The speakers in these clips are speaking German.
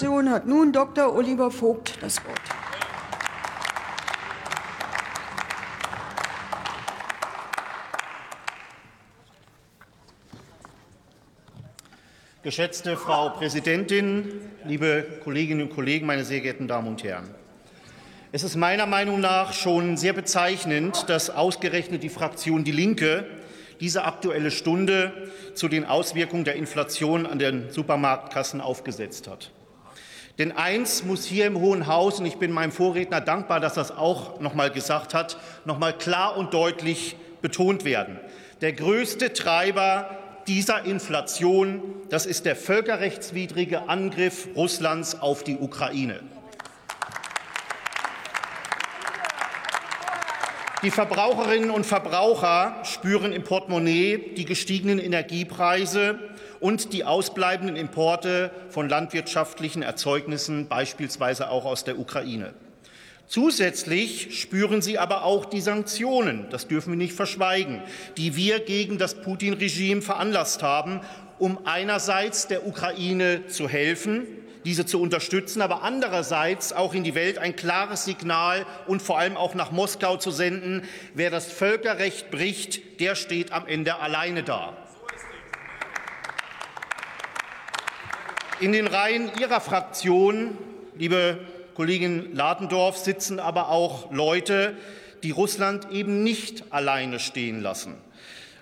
SPD-Fraktion hat nun Dr. Oliver Vogt das Wort. Geschätzte Frau Präsidentin, liebe Kolleginnen und Kollegen, meine sehr geehrten Damen und Herren! Es ist meiner Meinung nach schon sehr bezeichnend, dass ausgerechnet die Fraktion Die Linke diese Aktuelle Stunde zu den Auswirkungen der Inflation an den Supermarktkassen aufgesetzt hat. Denn eins muss hier im Hohen Haus, und ich bin meinem Vorredner dankbar, dass das auch noch mal gesagt hat, noch mal klar und deutlich betont werden. Der größte Treiber dieser Inflation, das ist der völkerrechtswidrige Angriff Russlands auf die Ukraine. Die Verbraucherinnen und Verbraucher spüren im Portemonnaie die gestiegenen Energiepreise und die ausbleibenden Importe von landwirtschaftlichen Erzeugnissen, beispielsweise auch aus der Ukraine. Zusätzlich spüren sie aber auch die Sanktionen, das dürfen wir nicht verschweigen, die wir gegen das Putin-Regime veranlasst haben, um einerseits der Ukraine zu helfen, diese zu unterstützen, aber andererseits auch in die Welt ein klares Signal und vor allem auch nach Moskau zu senden, wer das Völkerrecht bricht, der steht am Ende alleine da. In den Reihen Ihrer Fraktion, liebe Kollegin Ladendorf sitzen aber auch Leute, die Russland eben nicht alleine stehen lassen.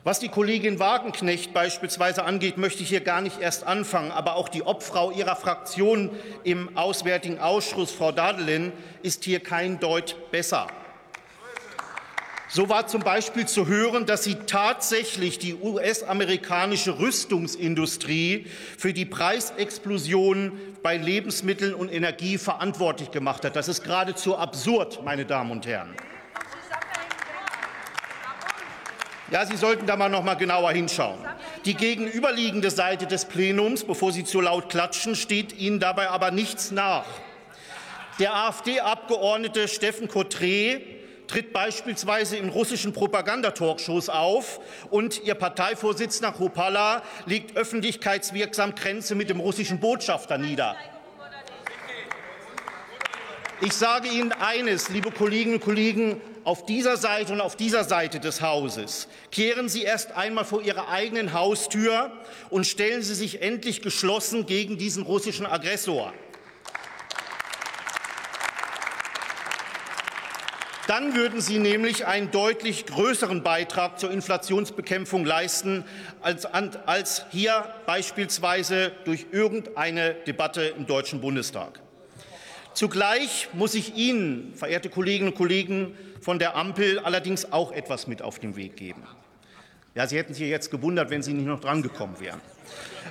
Was die Kollegin Wagenknecht beispielsweise angeht, möchte ich hier gar nicht erst anfangen. Aber auch die Obfrau ihrer Fraktion im Auswärtigen Ausschuss, Frau Dadelin, ist hier kein Deut besser. So war zum Beispiel zu hören, dass sie tatsächlich die US-amerikanische Rüstungsindustrie für die Preisexplosion bei Lebensmitteln und Energie verantwortlich gemacht hat. Das ist geradezu absurd, meine Damen und Herren. Ja, Sie sollten da mal noch mal genauer hinschauen. Die gegenüberliegende Seite des Plenums, bevor Sie zu laut klatschen, steht Ihnen dabei aber nichts nach. Der AfD-Abgeordnete Steffen Cotré tritt beispielsweise in russischen Propagandatalkshows auf und ihr Parteivorsitzender Kropala legt öffentlichkeitswirksam Grenze mit dem russischen Botschafter nieder. Ich sage Ihnen eines, liebe Kolleginnen und Kollegen, auf dieser Seite und auf dieser Seite des Hauses. Kehren Sie erst einmal vor Ihrer eigenen Haustür und stellen Sie sich endlich geschlossen gegen diesen russischen Aggressor. Dann würden Sie nämlich einen deutlich größeren Beitrag zur Inflationsbekämpfung leisten, als, als hier beispielsweise durch irgendeine Debatte im Deutschen Bundestag. Zugleich muss ich Ihnen, verehrte Kolleginnen und Kollegen von der Ampel, allerdings auch etwas mit auf den Weg geben. Ja, Sie hätten sich jetzt gewundert, wenn Sie nicht noch drangekommen wären.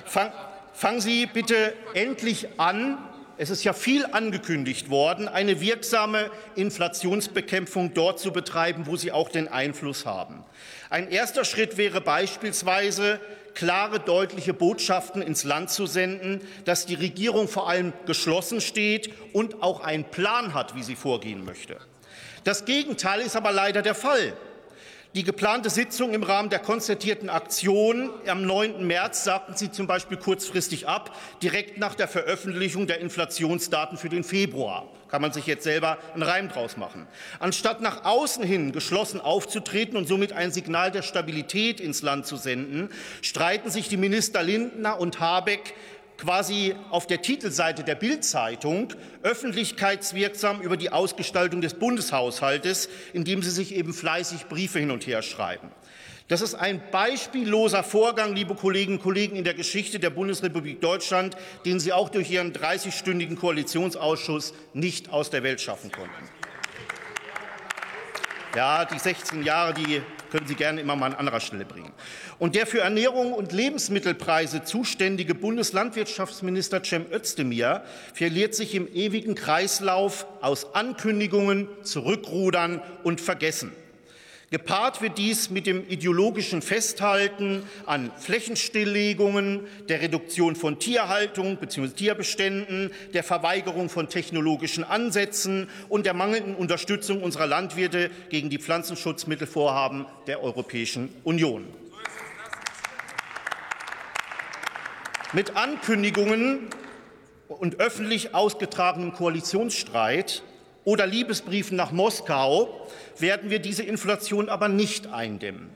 Fang, fangen Sie bitte endlich an, es ist ja viel angekündigt worden, eine wirksame Inflationsbekämpfung dort zu betreiben, wo Sie auch den Einfluss haben. Ein erster Schritt wäre beispielsweise, klare, deutliche Botschaften ins Land zu senden, dass die Regierung vor allem geschlossen steht und auch einen Plan hat, wie sie vorgehen möchte. Das Gegenteil ist aber leider der Fall. Die geplante Sitzung im Rahmen der konzertierten Aktion am 9. März sagten Sie zum Beispiel kurzfristig ab, direkt nach der Veröffentlichung der Inflationsdaten für den Februar. Kann man sich jetzt selber einen Reim draus machen. Anstatt nach außen hin geschlossen aufzutreten und somit ein Signal der Stabilität ins Land zu senden, streiten sich die Minister Lindner und Habeck quasi auf der Titelseite der Bildzeitung öffentlichkeitswirksam über die Ausgestaltung des Bundeshaushaltes, indem sie sich eben fleißig Briefe hin und her schreiben. Das ist ein beispielloser Vorgang, liebe Kolleginnen und Kollegen, in der Geschichte der Bundesrepublik Deutschland, den Sie auch durch Ihren 30-stündigen Koalitionsausschuss nicht aus der Welt schaffen konnten. Ja, die 16 Jahre, die können Sie gerne immer mal an anderer Stelle bringen. Und der für Ernährung und Lebensmittelpreise zuständige Bundeslandwirtschaftsminister Cem Özdemir verliert sich im ewigen Kreislauf aus Ankündigungen, Zurückrudern und Vergessen. Gepaart wird dies mit dem ideologischen Festhalten an Flächenstilllegungen, der Reduktion von Tierhaltung bzw. Tierbeständen, der Verweigerung von technologischen Ansätzen und der mangelnden Unterstützung unserer Landwirte gegen die Pflanzenschutzmittelvorhaben der Europäischen Union. Mit Ankündigungen und öffentlich ausgetragenem Koalitionsstreit oder Liebesbriefen nach Moskau werden wir diese Inflation aber nicht eindämmen.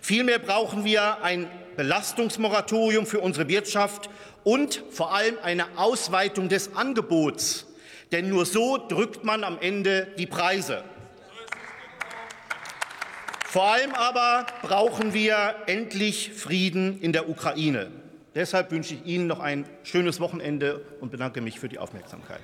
Vielmehr brauchen wir ein Belastungsmoratorium für unsere Wirtschaft und vor allem eine Ausweitung des Angebots. Denn nur so drückt man am Ende die Preise. Vor allem aber brauchen wir endlich Frieden in der Ukraine. Deshalb wünsche ich Ihnen noch ein schönes Wochenende und bedanke mich für die Aufmerksamkeit.